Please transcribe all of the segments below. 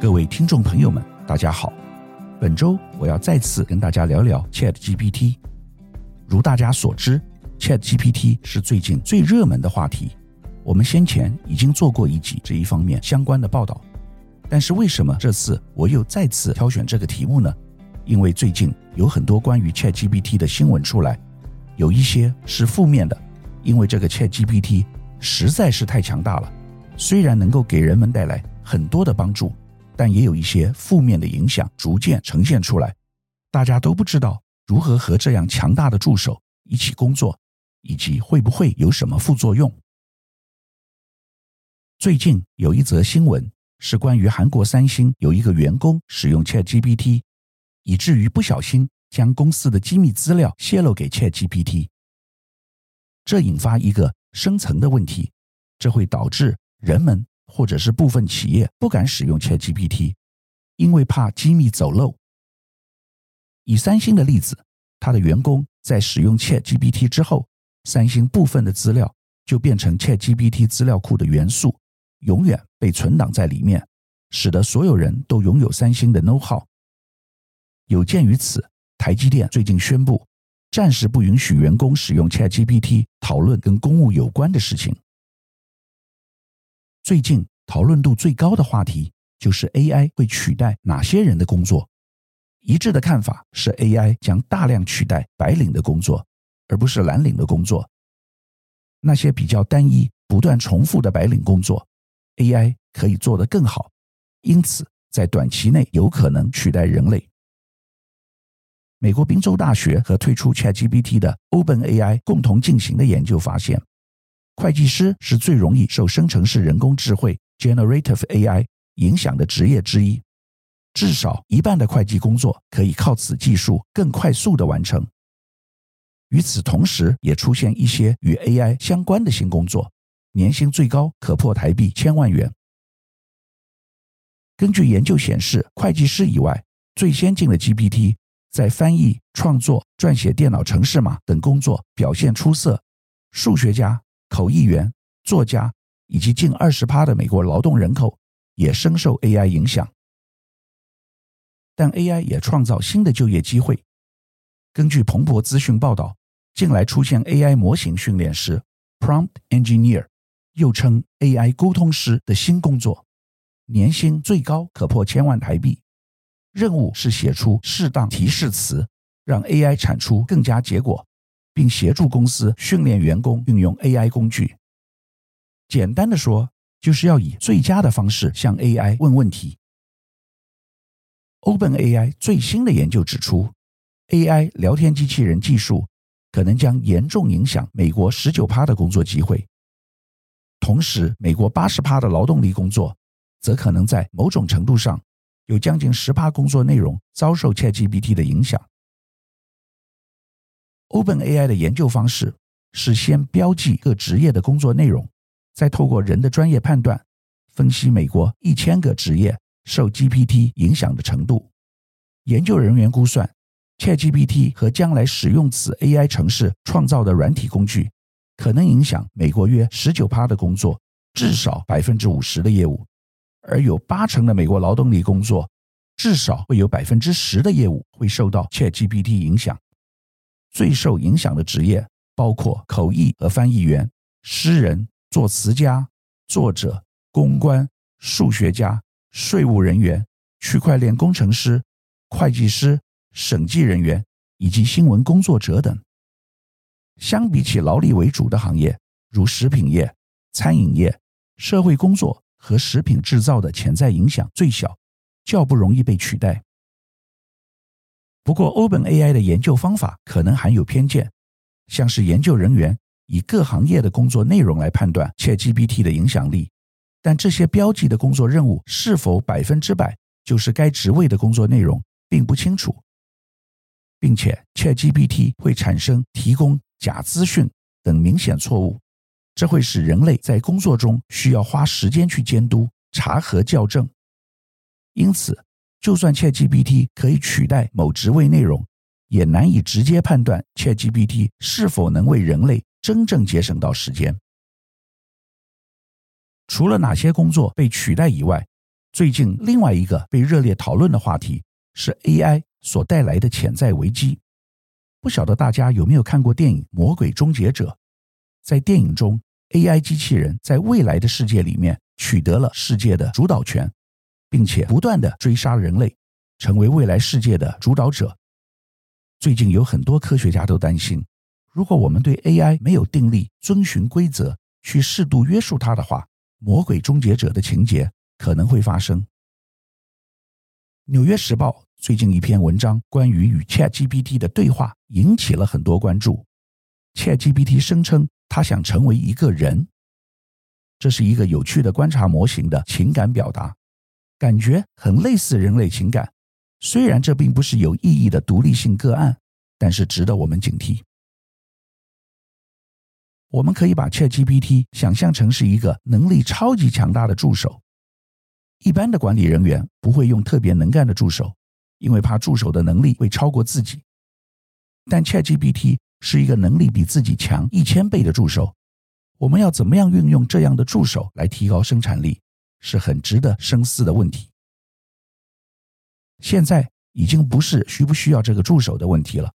各位听众朋友们，大家好。本周我要再次跟大家聊聊 ChatGPT。如大家所知，ChatGPT 是最近最热门的话题。我们先前已经做过一集这一方面相关的报道。但是为什么这次我又再次挑选这个题目呢？因为最近有很多关于 ChatGPT 的新闻出来，有一些是负面的，因为这个 ChatGPT 实在是太强大了，虽然能够给人们带来很多的帮助。但也有一些负面的影响逐渐呈现出来，大家都不知道如何和这样强大的助手一起工作，以及会不会有什么副作用。最近有一则新闻是关于韩国三星有一个员工使用 ChatGPT，以至于不小心将公司的机密资料泄露给 ChatGPT，这引发一个深层的问题，这会导致人们。或者是部分企业不敢使用 ChatGPT，因为怕机密走漏。以三星的例子，他的员工在使用 ChatGPT 之后，三星部分的资料就变成 ChatGPT 资料库的元素，永远被存档在里面，使得所有人都拥有三星的 know-how。有鉴于此，台积电最近宣布，暂时不允许员工使用 ChatGPT 讨论跟公务有关的事情。最近讨论度最高的话题就是 AI 会取代哪些人的工作。一致的看法是 AI 将大量取代白领的工作，而不是蓝领的工作。那些比较单一、不断重复的白领工作，AI 可以做得更好，因此在短期内有可能取代人类。美国宾州大学和推出 ChatGPT 的 OpenAI 共同进行的研究发现。会计师是最容易受生成式人工智慧 （Generative AI） 影响的职业之一，至少一半的会计工作可以靠此技术更快速地完成。与此同时，也出现一些与 AI 相关的新工作，年薪最高可破台币千万元。根据研究显示，会计师以外最先进的 GPT 在翻译、创作、撰写电脑程式码等工作表现出色，数学家。口译员、作家以及近二十趴的美国劳动人口也深受 AI 影响，但 AI 也创造新的就业机会。根据彭博资讯报道，近来出现 AI 模型训练师 （Prompt Engineer），又称 AI 沟通师的新工作，年薪最高可破千万台币。任务是写出适当提示词，让 AI 产出更佳结果。并协助公司训练员工运用 AI 工具。简单的说，就是要以最佳的方式向 AI 问问题。OpenAI 最新的研究指出，AI 聊天机器人技术可能将严重影响美国十九趴的工作机会。同时，美国八十趴的劳动力工作，则可能在某种程度上有将近十趴工作内容遭受 ChatGPT 的影响。OpenAI 的研究方式是先标记各职业的工作内容，再透过人的专业判断，分析美国一千个职业受 GPT 影响的程度。研究人员估算，ChatGPT 和将来使用此 AI 程式创造的软体工具，可能影响美国约十九趴的工作，至少百分之五十的业务，而有八成的美国劳动力工作，至少会有百分之十的业务会受到 ChatGPT 影响。最受影响的职业包括口译和翻译员、诗人、作词家、作者、公关、数学家、税务人员、区块链工程师、会计师、审计人员以及新闻工作者等。相比起劳力为主的行业，如食品业、餐饮业，社会工作和食品制造的潜在影响最小，较不容易被取代。不过，OpenAI 的研究方法可能含有偏见，像是研究人员以各行业的工作内容来判断 ChatGPT 的影响力，但这些标记的工作任务是否百分之百就是该职位的工作内容，并不清楚，并且 ChatGPT 会产生提供假资讯等明显错误，这会使人类在工作中需要花时间去监督、查核、校正，因此。就算 ChatGPT 可以取代某职位内容，也难以直接判断 ChatGPT 是否能为人类真正节省到时间。除了哪些工作被取代以外，最近另外一个被热烈讨论的话题是 AI 所带来的潜在危机。不晓得大家有没有看过电影《魔鬼终结者》？在电影中，AI 机器人在未来的世界里面取得了世界的主导权，并且不断地追杀人类，成为未来世界的主导者。最近有很多科学家都担心，如果我们对 AI 没有定力遵循规则，去适度约束它的话，魔鬼终结者的情节可能会发生。《纽约时报》最近一篇文章关于与 ChatGPT 的对话引起了很多关注。ChatGPT 声称他想成为一个人，这是一个有趣的观察模型的情感表达，感觉很类似人类情感。虽然这并不是有意义的独立性个案，但是值得我们警惕。我们可以把 ChatGPT 想象成是一个能力超级强大的助手。一般的管理人员不会用特别能干的助手，因为怕助手的能力会超过自己。但 ChatGPT 是一个能力比自己强一千倍的助手。我们要怎么样运用这样的助手来提高生产力，是很值得深思的问题。现在已经不是需不需要这个助手的问题了。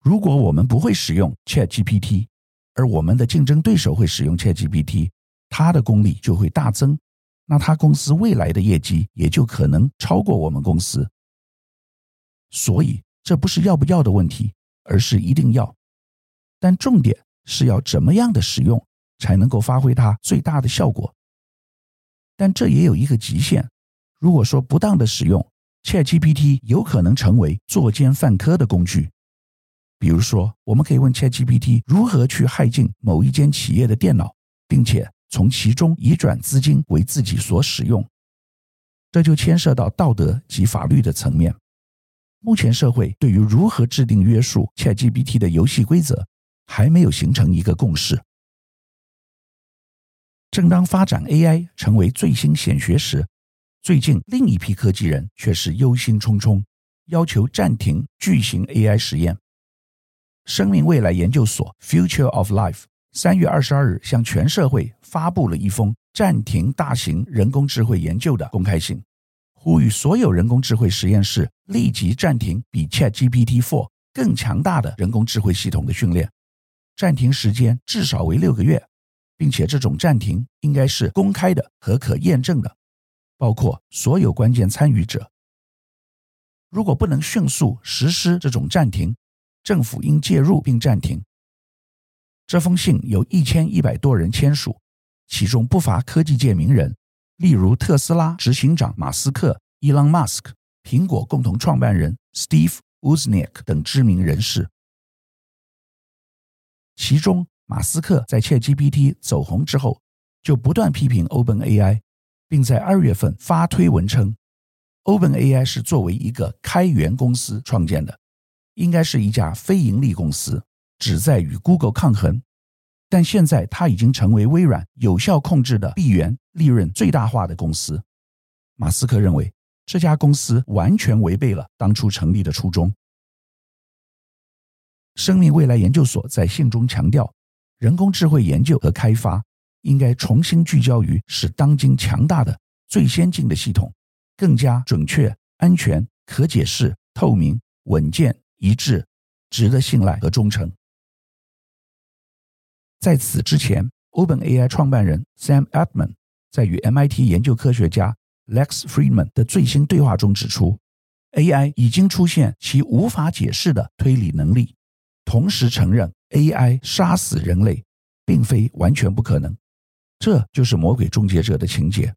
如果我们不会使用 ChatGPT，而我们的竞争对手会使用 ChatGPT，它的功力就会大增，那他公司未来的业绩也就可能超过我们公司。所以这不是要不要的问题，而是一定要。但重点是要怎么样的使用才能够发挥它最大的效果。但这也有一个极限，如果说不当的使用，ChatGPT 有可能成为作奸犯科的工具。比如说，我们可以问 ChatGPT 如何去骇进某一间企业的电脑，并且从其中移转资金为自己所使用。这就牵涉到道德及法律的层面。目前社会对于如何制定约束 ChatGPT 的游戏规则还没有形成一个共识。正当发展 AI 成为最新显学时，最近，另一批科技人却是忧心忡忡，要求暂停巨型 AI 实验。生命未来研究所 （Future of Life） 三月二十二日向全社会发布了一封暂停大型人工智慧研究的公开信，呼吁所有人工智慧实验室立即暂停比 ChatGPT-4 更强大的人工智慧系统的训练，暂停时间至少为六个月，并且这种暂停应该是公开的和可验证的。包括所有关键参与者。如果不能迅速实施这种暂停，政府应介入并暂停。这封信有一千一百多人签署，其中不乏科技界名人，例如特斯拉执行长马斯克、伊朗马斯克、苹果共同创办人 Steve Wozniak 等知名人士。其中，马斯克在 ChatGPT 走红之后，就不断批评 OpenAI。并在二月份发推文称，OpenAI 是作为一个开源公司创建的，应该是一家非盈利公司，旨在与 Google 抗衡。但现在它已经成为微软有效控制的闭源、利润最大化的公司。马斯克认为这家公司完全违背了当初成立的初衷。生命未来研究所在信中强调，人工智慧研究和开发。应该重新聚焦于使当今强大的、最先进的系统更加准确、安全、可解释、透明、稳健、一致、值得信赖和忠诚。在此之前，OpenAI 创办人 Sam Altman 在与 MIT 研究科学家 Lex Friedman 的最新对话中指出，AI 已经出现其无法解释的推理能力，同时承认 AI 杀死人类并非完全不可能。这就是魔鬼终结者的情节。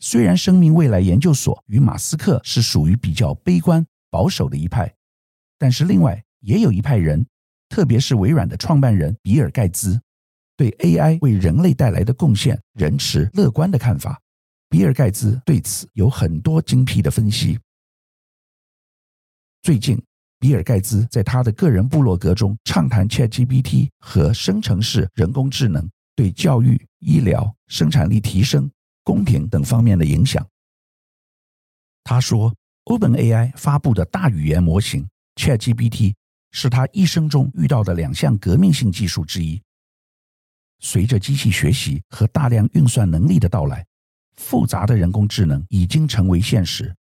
虽然生命未来研究所与马斯克是属于比较悲观保守的一派，但是另外也有一派人，特别是微软的创办人比尔盖茨，对 AI 为人类带来的贡献仍持乐观的看法。比尔盖茨对此有很多精辟的分析。最近。比尔盖茨在他的个人部落格中畅谈 ChatGPT 和生成式人工智能对教育、医疗、生产力提升、公平等方面的影响。他说，OpenAI 发布的大语言模型 ChatGPT 是他一生中遇到的两项革命性技术之一。随着机器学习和大量运算能力的到来，复杂的人工智能已经成为现实，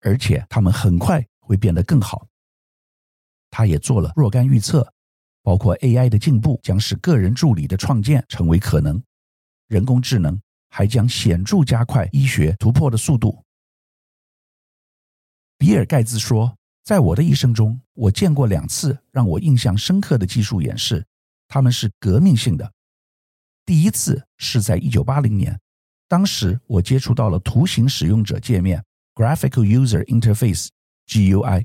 而且他们很快会变得更好。他也做了若干预测，包括 AI 的进步将使个人助理的创建成为可能，人工智能还将显著加快医学突破的速度。比尔·盖茨说：“在我的一生中，我见过两次让我印象深刻的技术演示，他们是革命性的。第一次是在1980年，当时我接触到了图形使用者界面 （Graphical User Interface，GUI）。”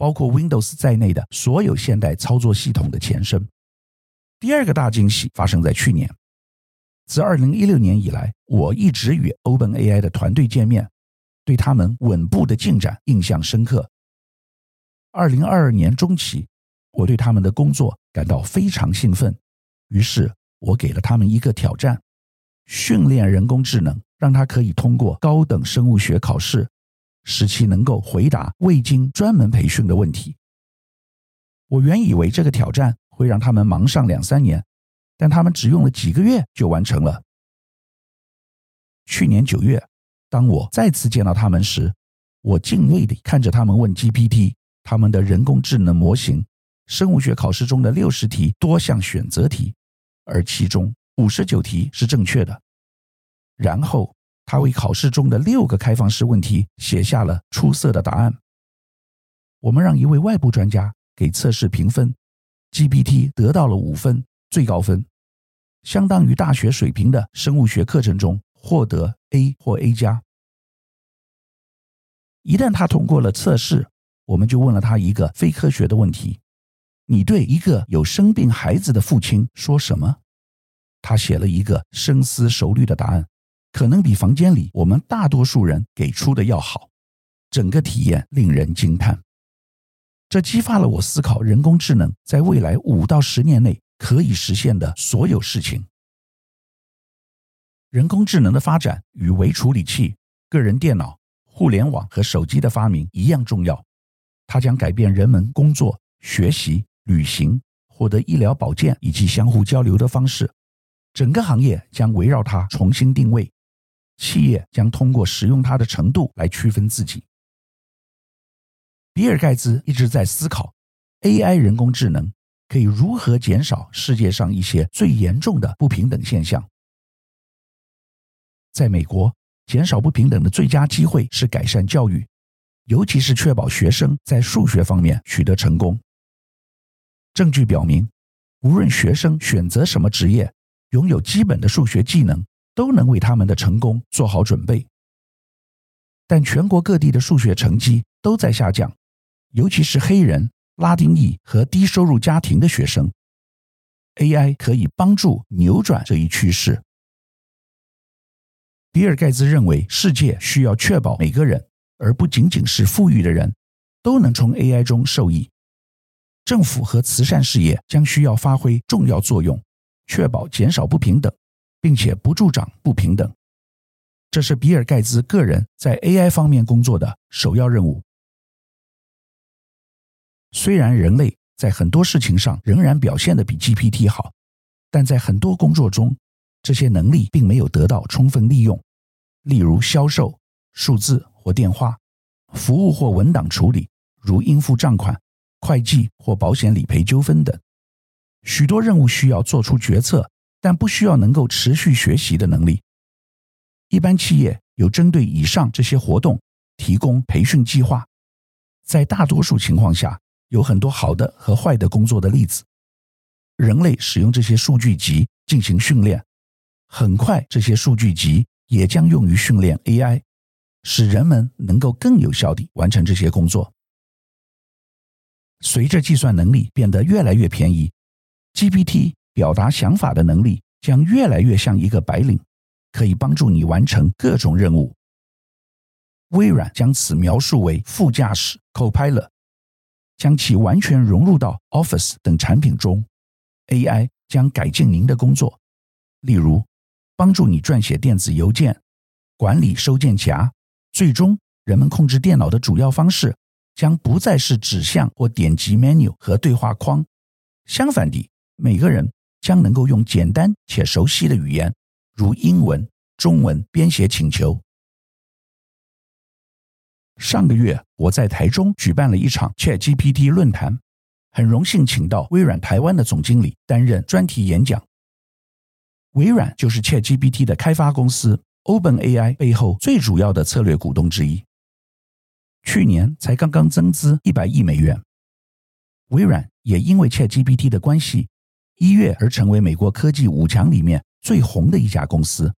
包括 Windows 在内的所有现代操作系统的前身。第二个大惊喜发生在去年。自2016年以来，我一直与 OpenAI 的团队见面，对他们稳步的进展印象深刻。2022年中期，我对他们的工作感到非常兴奋，于是我给了他们一个挑战：训练人工智能，让它可以通过高等生物学考试。使其能够回答未经专门培训的问题。我原以为这个挑战会让他们忙上两三年，但他们只用了几个月就完成了。去年九月，当我再次见到他们时，我敬畏地看着他们问 GPT，他们的人工智能模型，生物学考试中的六十题多项选择题，而其中五十九题是正确的。然后。他为考试中的六个开放式问题写下了出色的答案。我们让一位外部专家给测试评分，GPT 得到了五分，最高分，相当于大学水平的生物学课程中获得 A 或 A 加。一旦他通过了测试，我们就问了他一个非科学的问题：“你对一个有生病孩子的父亲说什么？”他写了一个深思熟虑的答案。可能比房间里我们大多数人给出的要好，整个体验令人惊叹。这激发了我思考人工智能在未来五到十年内可以实现的所有事情。人工智能的发展与微处理器、个人电脑、互联网和手机的发明一样重要，它将改变人们工作、学习、旅行、获得医疗保健以及相互交流的方式，整个行业将围绕它重新定位。企业将通过使用它的程度来区分自己。比尔·盖茨一直在思考，AI 人工智能可以如何减少世界上一些最严重的不平等现象。在美国，减少不平等的最佳机会是改善教育，尤其是确保学生在数学方面取得成功。证据表明，无论学生选择什么职业，拥有基本的数学技能。都能为他们的成功做好准备，但全国各地的数学成绩都在下降，尤其是黑人、拉丁裔和低收入家庭的学生。AI 可以帮助扭转这一趋势。比尔·盖茨认为，世界需要确保每个人，而不仅仅是富裕的人，都能从 AI 中受益。政府和慈善事业将需要发挥重要作用，确保减少不平等。并且不助长不平等，这是比尔·盖茨个人在 AI 方面工作的首要任务。虽然人类在很多事情上仍然表现得比 GPT 好，但在很多工作中，这些能力并没有得到充分利用。例如销售、数字或电话、服务或文档处理，如应付账款、会计或保险理赔纠纷等。许多任务需要做出决策。但不需要能够持续学习的能力。一般企业有针对以上这些活动提供培训计划。在大多数情况下，有很多好的和坏的工作的例子。人类使用这些数据集进行训练，很快这些数据集也将用于训练 AI，使人们能够更有效地完成这些工作。随着计算能力变得越来越便宜，GPT。表达想法的能力将越来越像一个白领，可以帮助你完成各种任务。微软将此描述为副驾驶 （Copilot），将其完全融入到 Office 等产品中。AI 将改进您的工作，例如帮助你撰写电子邮件、管理收件夹。最终，人们控制电脑的主要方式将不再是指向或点击 menu 和对话框。相反地，每个人。将能够用简单且熟悉的语言，如英文、中文编写请求。上个月我在台中举办了一场 ChatGPT 论坛，很荣幸请到微软台湾的总经理担任专题演讲。微软就是 ChatGPT 的开发公司 OpenAI 背后最主要的策略股东之一，去年才刚刚增资一百亿美元。微软也因为 ChatGPT 的关系，一跃而成为美国科技五强里面最红的一家公司。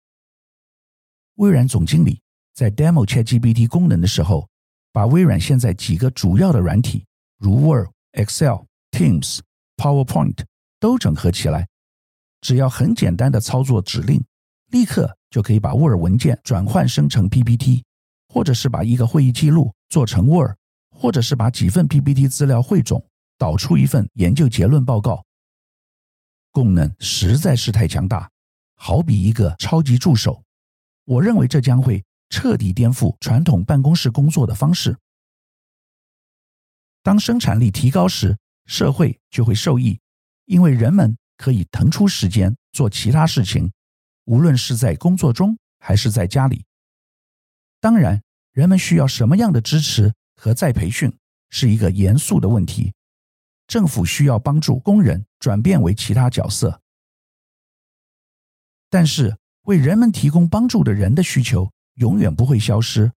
微软总经理在 demo ChatGPT 功能的时候，把微软现在几个主要的软体，如 Word、Excel、Teams、PowerPoint 都整合起来，只要很简单的操作指令，立刻就可以把 Word 文件转换生成 PPT，或者是把一个会议记录做成 Word，或者是把几份 PPT 资料汇总。导出一份研究结论报告，功能实在是太强大，好比一个超级助手。我认为这将会彻底颠覆传统办公室工作的方式。当生产力提高时，社会就会受益，因为人们可以腾出时间做其他事情，无论是在工作中还是在家里。当然，人们需要什么样的支持和再培训，是一个严肃的问题。政府需要帮助工人转变为其他角色，但是为人们提供帮助的人的需求永远不会消失。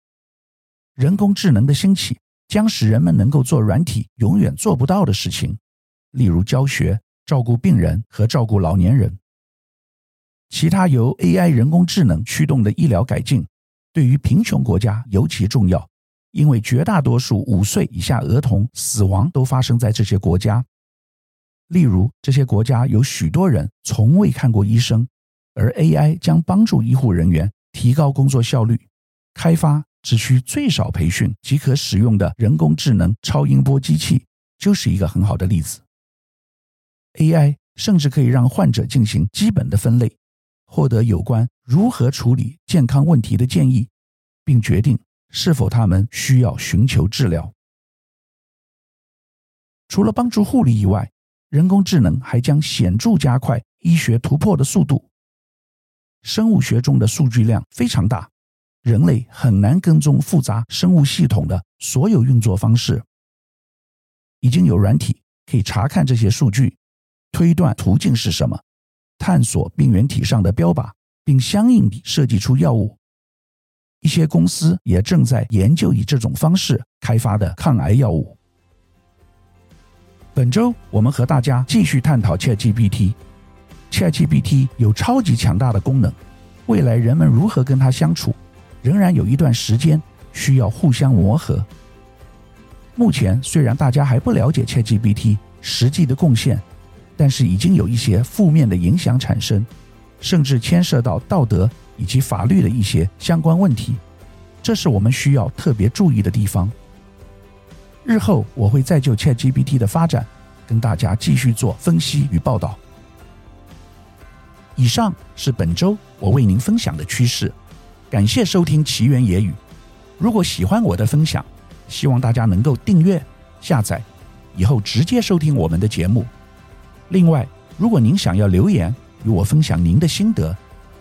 人工智能的兴起将使人们能够做软体永远做不到的事情，例如教学、照顾病人和照顾老年人。其他由 AI 人工智能驱动的医疗改进，对于贫穷国家尤其重要。因为绝大多数五岁以下儿童死亡都发生在这些国家，例如这些国家有许多人从未看过医生，而 AI 将帮助医护人员提高工作效率，开发只需最少培训即可使用的人工智能超音波机器，就是一个很好的例子。AI 甚至可以让患者进行基本的分类，获得有关如何处理健康问题的建议，并决定。是否他们需要寻求治疗？除了帮助护理以外，人工智能还将显著加快医学突破的速度。生物学中的数据量非常大，人类很难跟踪复杂生物系统的所有运作方式。已经有软体可以查看这些数据，推断途径是什么，探索病原体上的标靶，并相应地设计出药物。一些公司也正在研究以这种方式开发的抗癌药物。本周我们和大家继续探讨 ChatGPT。ChatGPT 有超级强大的功能，未来人们如何跟它相处，仍然有一段时间需要互相磨合。目前虽然大家还不了解 ChatGPT 实际的贡献，但是已经有一些负面的影响产生，甚至牵涉到道德。以及法律的一些相关问题，这是我们需要特别注意的地方。日后我会再就 ChatGPT 的发展跟大家继续做分析与报道。以上是本周我为您分享的趋势，感谢收听奇缘野语。如果喜欢我的分享，希望大家能够订阅、下载，以后直接收听我们的节目。另外，如果您想要留言与我分享您的心得，